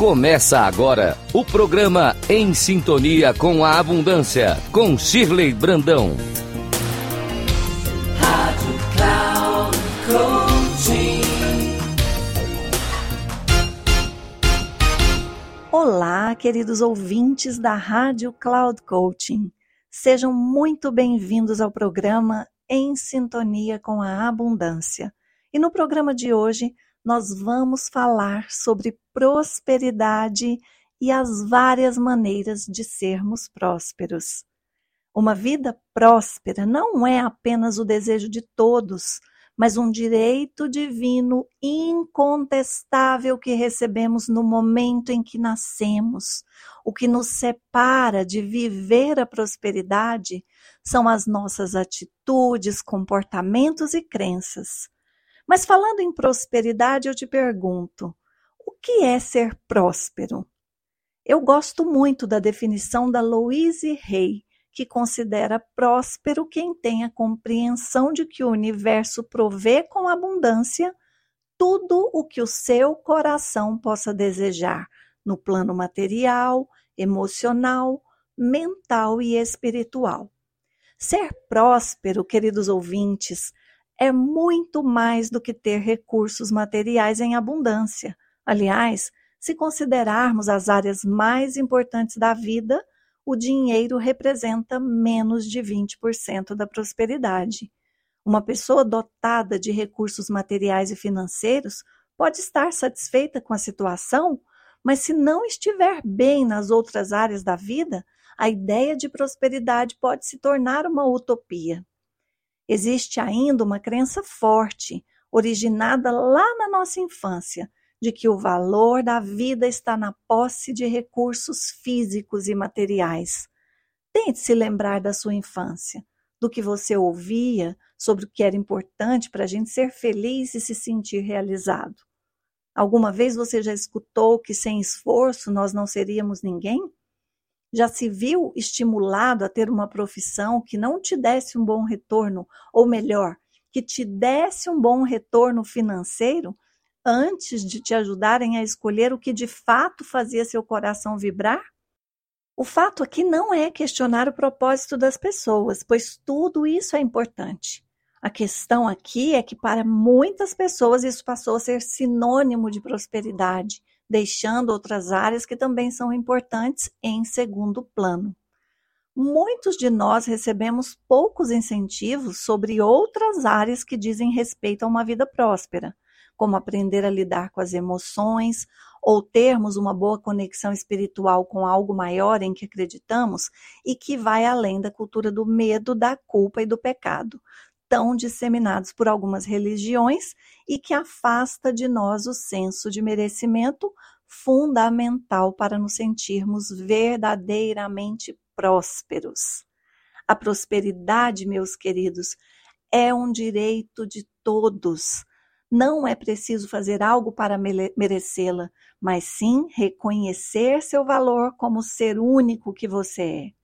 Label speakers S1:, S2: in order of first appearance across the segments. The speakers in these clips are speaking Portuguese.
S1: Começa agora o programa Em Sintonia com a Abundância, com Shirley Brandão. Rádio Cloud
S2: Olá, queridos ouvintes da Rádio Cloud Coaching. Sejam muito bem-vindos ao programa Em Sintonia com a Abundância. E no programa de hoje, nós vamos falar sobre prosperidade e as várias maneiras de sermos prósperos. Uma vida próspera não é apenas o desejo de todos, mas um direito divino incontestável que recebemos no momento em que nascemos. O que nos separa de viver a prosperidade são as nossas atitudes, comportamentos e crenças. Mas falando em prosperidade, eu te pergunto: o que é ser próspero? Eu gosto muito da definição da Louise Hay, que considera próspero quem tem a compreensão de que o universo provê com abundância tudo o que o seu coração possa desejar no plano material, emocional, mental e espiritual. Ser próspero, queridos ouvintes, é muito mais do que ter recursos materiais em abundância. Aliás, se considerarmos as áreas mais importantes da vida, o dinheiro representa menos de 20% da prosperidade. Uma pessoa dotada de recursos materiais e financeiros pode estar satisfeita com a situação, mas se não estiver bem nas outras áreas da vida, a ideia de prosperidade pode se tornar uma utopia. Existe ainda uma crença forte, originada lá na nossa infância, de que o valor da vida está na posse de recursos físicos e materiais. Tente se lembrar da sua infância, do que você ouvia sobre o que era importante para a gente ser feliz e se sentir realizado. Alguma vez você já escutou que sem esforço nós não seríamos ninguém? Já se viu estimulado a ter uma profissão que não te desse um bom retorno, ou melhor, que te desse um bom retorno financeiro antes de te ajudarem a escolher o que de fato fazia seu coração vibrar? O fato aqui não é questionar o propósito das pessoas, pois tudo isso é importante. A questão aqui é que para muitas pessoas isso passou a ser sinônimo de prosperidade, deixando outras áreas que também são importantes em segundo plano. Muitos de nós recebemos poucos incentivos sobre outras áreas que dizem respeito a uma vida próspera, como aprender a lidar com as emoções ou termos uma boa conexão espiritual com algo maior em que acreditamos e que vai além da cultura do medo, da culpa e do pecado, tão disseminados por algumas religiões e que afasta de nós o senso de merecimento fundamental para nos sentirmos verdadeiramente prósperos. A prosperidade, meus queridos, é um direito de todos. Não é preciso fazer algo para merecê-la, mas sim reconhecer seu valor como ser único que você é.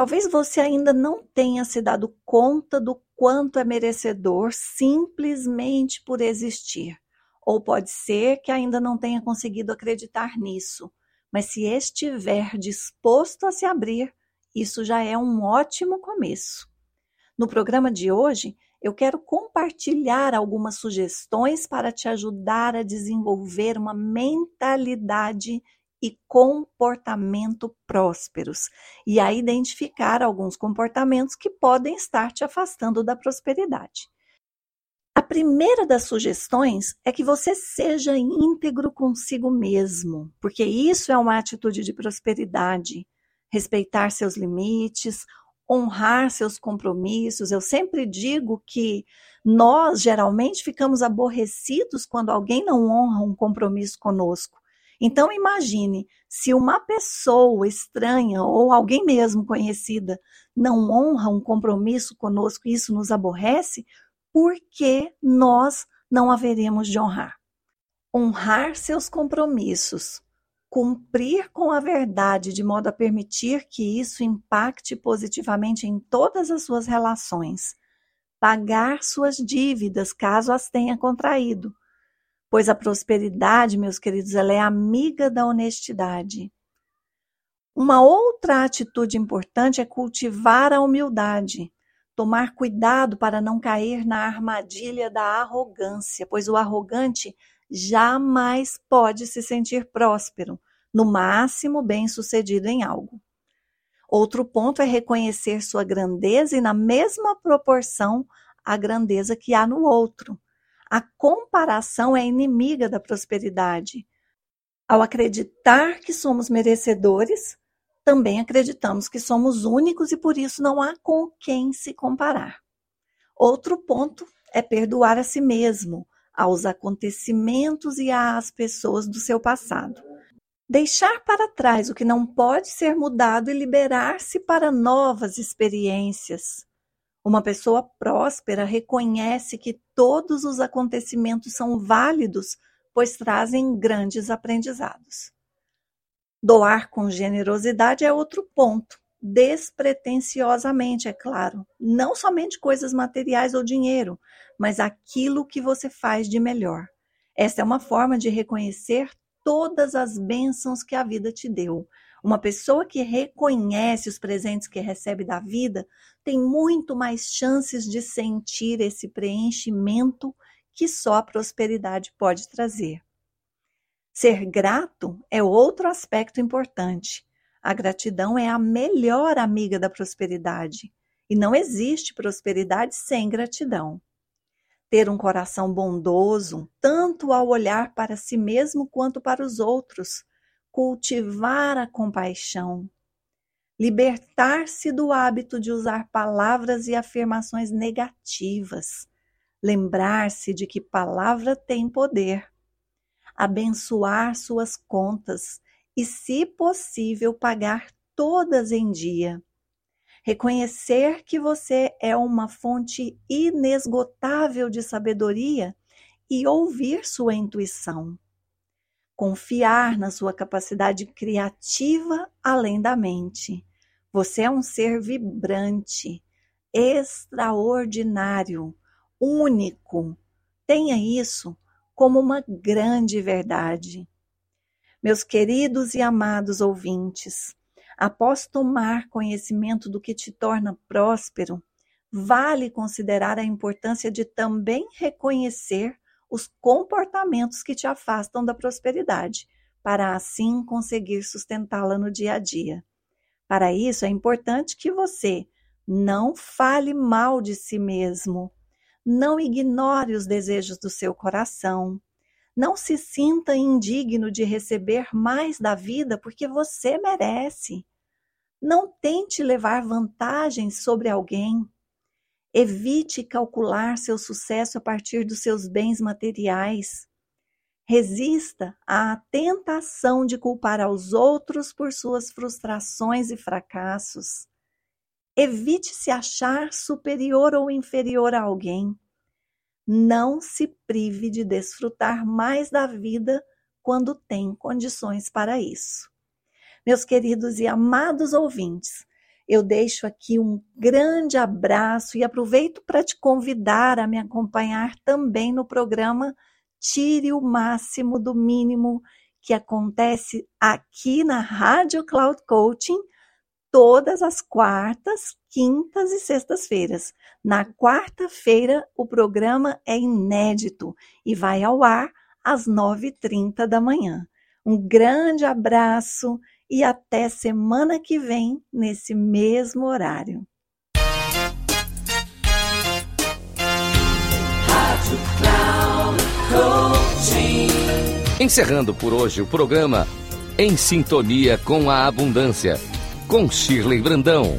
S2: Talvez você ainda não tenha se dado conta do quanto é merecedor simplesmente por existir. Ou pode ser que ainda não tenha conseguido acreditar nisso, mas se estiver disposto a se abrir, isso já é um ótimo começo. No programa de hoje, eu quero compartilhar algumas sugestões para te ajudar a desenvolver uma mentalidade e comportamento prósperos e a identificar alguns comportamentos que podem estar te afastando da prosperidade. A primeira das sugestões é que você seja íntegro consigo mesmo, porque isso é uma atitude de prosperidade. Respeitar seus limites, honrar seus compromissos. Eu sempre digo que nós geralmente ficamos aborrecidos quando alguém não honra um compromisso conosco. Então imagine se uma pessoa estranha ou alguém mesmo conhecida não honra um compromisso conosco e isso nos aborrece, por que nós não haveremos de honrar? Honrar seus compromissos, cumprir com a verdade de modo a permitir que isso impacte positivamente em todas as suas relações, pagar suas dívidas caso as tenha contraído, pois a prosperidade, meus queridos, ela é amiga da honestidade. Uma outra atitude importante é cultivar a humildade, tomar cuidado para não cair na armadilha da arrogância, pois o arrogante jamais pode se sentir próspero, no máximo bem-sucedido em algo. Outro ponto é reconhecer sua grandeza e, na mesma proporção, a grandeza que há no outro. A comparação é inimiga da prosperidade. Ao acreditar que somos merecedores, também acreditamos que somos únicos e por isso não há com quem se comparar. Outro ponto é perdoar a si mesmo, aos acontecimentos e às pessoas do seu passado. Deixar para trás o que não pode ser mudado e liberar-se para novas experiências. Uma pessoa próspera reconhece que todos os acontecimentos são válidos, pois trazem grandes aprendizados. Doar com generosidade é outro ponto, despretensiosamente, é claro. Não somente coisas materiais ou dinheiro, mas aquilo que você faz de melhor. Essa é uma forma de reconhecer todas as bênçãos que a vida te deu. Uma pessoa que reconhece os presentes que recebe da vida tem muito mais chances de sentir esse preenchimento que só a prosperidade pode trazer. Ser grato é outro aspecto importante. A gratidão é a melhor amiga da prosperidade e não existe prosperidade sem gratidão. Ter um coração bondoso, tanto ao olhar para si mesmo quanto para os outros, cultivar a compaixão, libertar-se do hábito de usar palavras e afirmações negativas, lembrar-se de que palavra tem poder abençoar suas contas e, se possível, pagar todas em dia. Reconhecer que você é uma fonte inesgotável de sabedoria e ouvir sua intuição. Confiar na sua capacidade criativa além da mente. Você é um ser vibrante, extraordinário, único. Tenha isso como uma grande verdade. Meus queridos e amados ouvintes, após tomar conhecimento do que te torna próspero, vale considerar a importância de também reconhecer os comportamentos que te afastam da prosperidade, para assim conseguir sustentá-la no dia a dia. Para isso, é importante que você não fale mal de si mesmo, não ignore os desejos do seu coração. Não se sinta indigno de receber mais da vida porque você merece. Não tente levar vantagem sobre alguém. Evite calcular seu sucesso a partir dos seus bens materiais. Resista à tentação de culpar aos outros por suas frustrações e fracassos. Evite se achar superior ou inferior a alguém. Não se prive de desfrutar mais da vida quando tem condições para isso. Meus queridos e amados ouvintes, eu deixo aqui um grande abraço e aproveito para te convidar a me acompanhar também no programa Tire o Máximo do Mínimo, que acontece aqui na Rádio Cloud Coaching todas as quartas, quintas e sextas-feiras. Na quarta-feira, o programa é inédito e vai ao ar às 9h30 da manhã. Um grande abraço e até semana que vem, nesse mesmo horário.
S1: Encerrando por hoje o programa Em Sintonia com a Abundância com Shirley Brandão.